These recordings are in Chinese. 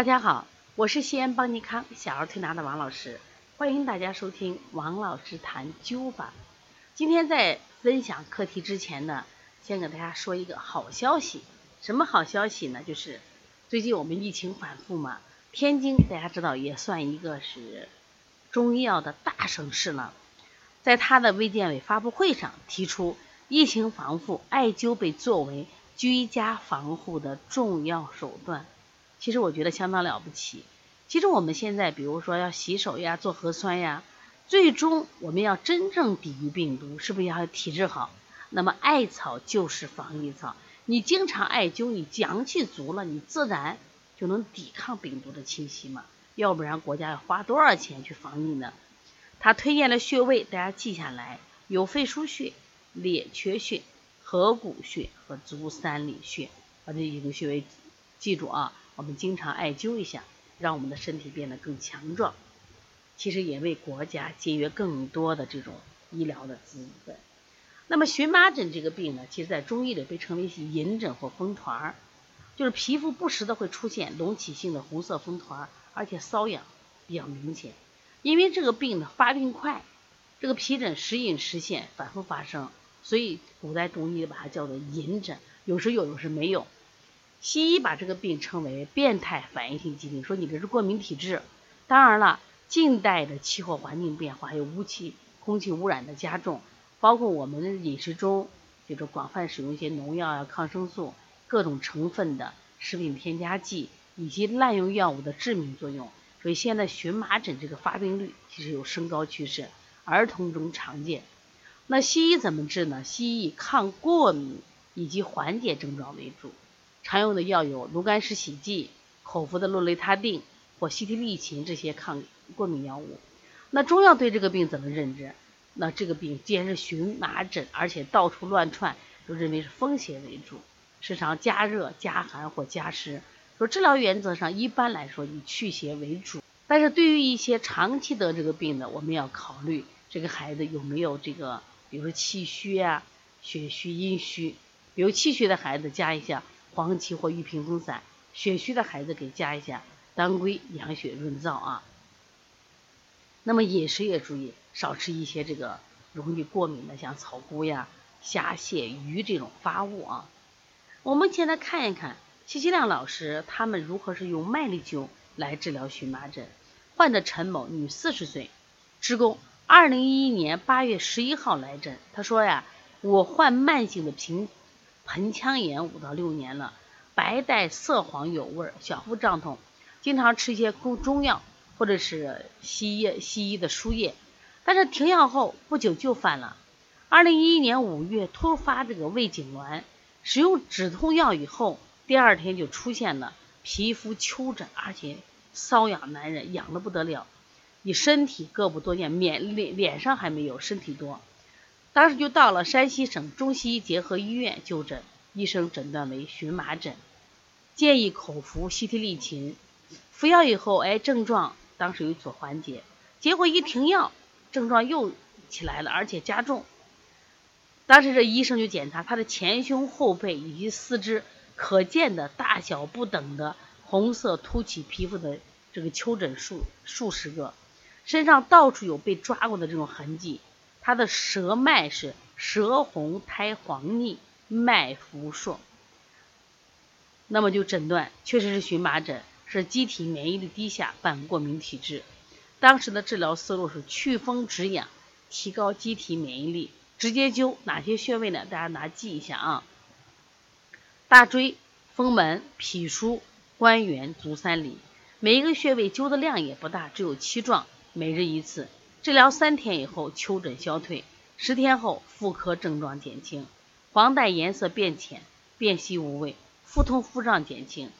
大家好，我是西安邦尼康小儿推拿的王老师，欢迎大家收听王老师谈灸法。今天在分享课题之前呢，先给大家说一个好消息。什么好消息呢？就是最近我们疫情反复嘛，天津大家知道也算一个是中医药的大省市了，在他的卫健委发布会上提出，疫情防护，艾灸被作为居家防护的重要手段。其实我觉得相当了不起。其实我们现在，比如说要洗手呀、做核酸呀，最终我们要真正抵御病毒，是不是要体质好？那么艾草就是防疫草。你经常艾灸，你阳气足了，你自然就能抵抗病毒的侵袭嘛。要不然国家要花多少钱去防疫呢？他推荐的穴位，大家记下来：有肺腧穴、列缺穴、合谷穴和足三里穴。把这几个穴位记住啊。我们经常艾灸一下，让我们的身体变得更强壮，其实也为国家节约更多的这种医疗的资本。那么荨麻疹这个病呢，其实在中医里被称为是隐疹或风团儿，就是皮肤不时的会出现隆起性的红色风团儿，而且瘙痒比较明显。因为这个病呢发病快，这个皮疹时隐时现，反复发生，所以古代中医把它叫做隐疹，有时有，有时没有。西医把这个病称为变态反应性疾病，说你这是过敏体质。当然了，近代的气候环境变化，还有污气、空气污染的加重，包括我们饮食中就是广泛使用一些农药啊、抗生素、各种成分的食品添加剂，以及滥用药物的致命作用，所以现在荨麻疹这个发病率其实有升高趋势，儿童中常见。那西医怎么治呢？西医以抗过敏以及缓解症状为主。常用的药有炉甘石洗剂、口服的洛雷他定或西替利嗪这些抗过敏药物。那中药对这个病怎么认知？那这个病既然是荨麻疹，而且到处乱窜，都认为是风邪为主，时常加热、加寒或加湿。说治疗原则上一般来说以祛邪为主，但是对于一些长期得这个病的，我们要考虑这个孩子有没有这个，比如说气虚啊、血虚、阴虚。比如气虚的孩子加一下。黄芪或玉屏风散，血虚的孩子给加一下当归养血润燥啊。那么饮食也注意少吃一些这个容易过敏的，像草菇呀、虾蟹鱼这种发物啊。我们先来看一看齐其亮老师他们如何是用麦粒灸来治疗荨麻疹。患者陈某，女，四十岁，职工，二零一一年八月十一号来诊。他说呀，我患慢性的平。盆腔炎五到六年了，白带色黄有味儿，小腹胀痛，经常吃一些中中药或者是西医西医的输液，但是停药后不久就犯了。二零一一年五月突发这个胃痉挛，使用止痛药以后，第二天就出现了皮肤丘疹，而且瘙痒难忍，痒的不得了。你身体各部多见，脸脸脸上还没有，身体多。当时就到了山西省中西医结合医院就诊，医生诊断为荨麻疹，建议口服西替利嗪，服药以后，哎，症状当时有所缓解，结果一停药，症状又起来了，而且加重。当时这医生就检查他的前胸后背以及四肢可见的大小不等的红色凸起皮肤的这个丘疹数数十个，身上到处有被抓过的这种痕迹。他的舌脉是舌红苔黄腻，脉浮数。那么就诊断确实是荨麻疹，是机体免疫力低下伴过敏体质。当时的治疗思路是祛风止痒，提高机体免疫力。直接灸哪些穴位呢？大家拿记一下啊。大椎、风门、脾腧、关元、足三里，每一个穴位灸的量也不大，只有七壮，每日一次。治疗三天以后，丘疹消退；十天后，妇科症状减轻，黄带颜色变浅，便稀无味，腹痛腹胀减轻。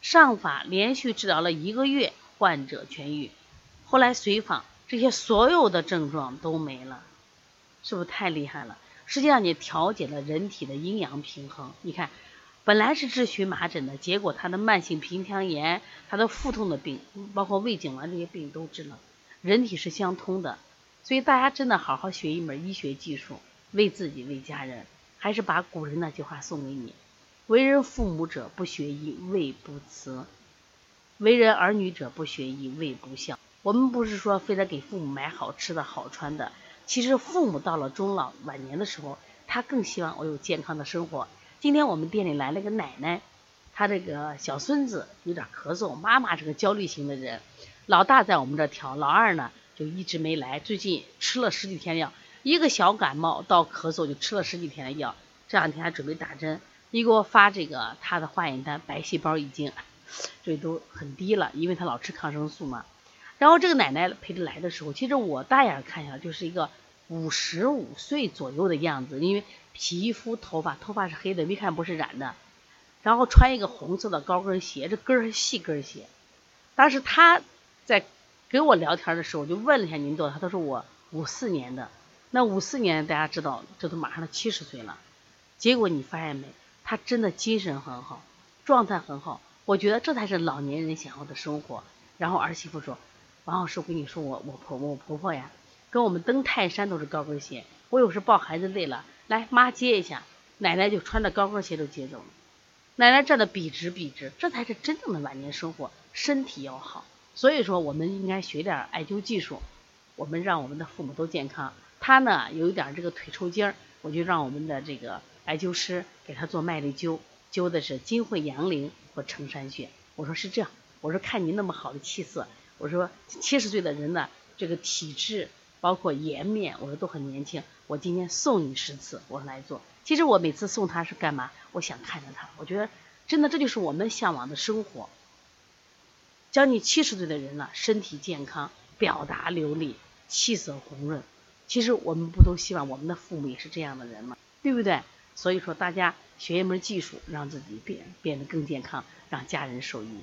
上法连续治疗了一个月，患者痊愈。后来随访，这些所有的症状都没了，是不是太厉害了？实际上，你调节了人体的阴阳平衡。你看，本来是治荨麻疹的，结果他的慢性盆腔炎、他的腹痛的病，包括胃痉挛这些病都治了。人体是相通的，所以大家真的好好学一门医学技术，为自己为家人。还是把古人那句话送给你：为人父母者，不学医，未不慈。为人儿女者不学医，谓不孝。我们不是说非得给父母买好吃的好穿的，其实父母到了中老晚年的时候，他更希望我有健康的生活。今天我们店里来了个奶奶，他这个小孙子有点咳嗽，妈妈是个焦虑型的人，老大在我们这调，老二呢就一直没来，最近吃了十几天药，一个小感冒到咳嗽就吃了十几天的药，这两天还准备打针，一给我发这个他的化验单，白细胞已经。这都很低了，因为他老吃抗生素嘛。然后这个奶奶陪着来的时候，其实我大眼看一下就是一个五十五岁左右的样子，因为皮肤、头发，头发是黑的，没看不是染的。然后穿一个红色的高跟鞋，这跟是细跟鞋。当时他在跟我聊天的时候，我就问了一下您多少，他说我五四年的。那五四年大家知道，这都马上都七十岁了。结果你发现没，他真的精神很好，状态很好。我觉得这才是老年人想要的生活。然后儿媳妇说：“王老师，我跟你说，我我婆我婆婆呀，跟我们登泰山都是高跟鞋。我有时抱孩子累了，来妈接一下，奶奶就穿着高跟鞋都接走了。奶奶站的笔直笔直，这才是真正的晚年生活，身体要好。所以说，我们应该学点艾灸技术，我们让我们的父母都健康。他呢有一点这个腿抽筋儿，我就让我们的这个艾灸师给他做麦粒灸，灸的是金会阳陵。”或承山穴，我说是这样，我说看你那么好的气色，我说七十岁的人呢，这个体质包括颜面，我说都很年轻，我今天送你十次，我来做。其实我每次送他是干嘛？我想看着他，我觉得真的这就是我们向往的生活。将近七十岁的人了，身体健康，表达流利，气色红润，其实我们不都希望我们的父母也是这样的人吗？对不对？所以说，大家学一门技术，让自己变变得更健康，让家人受益。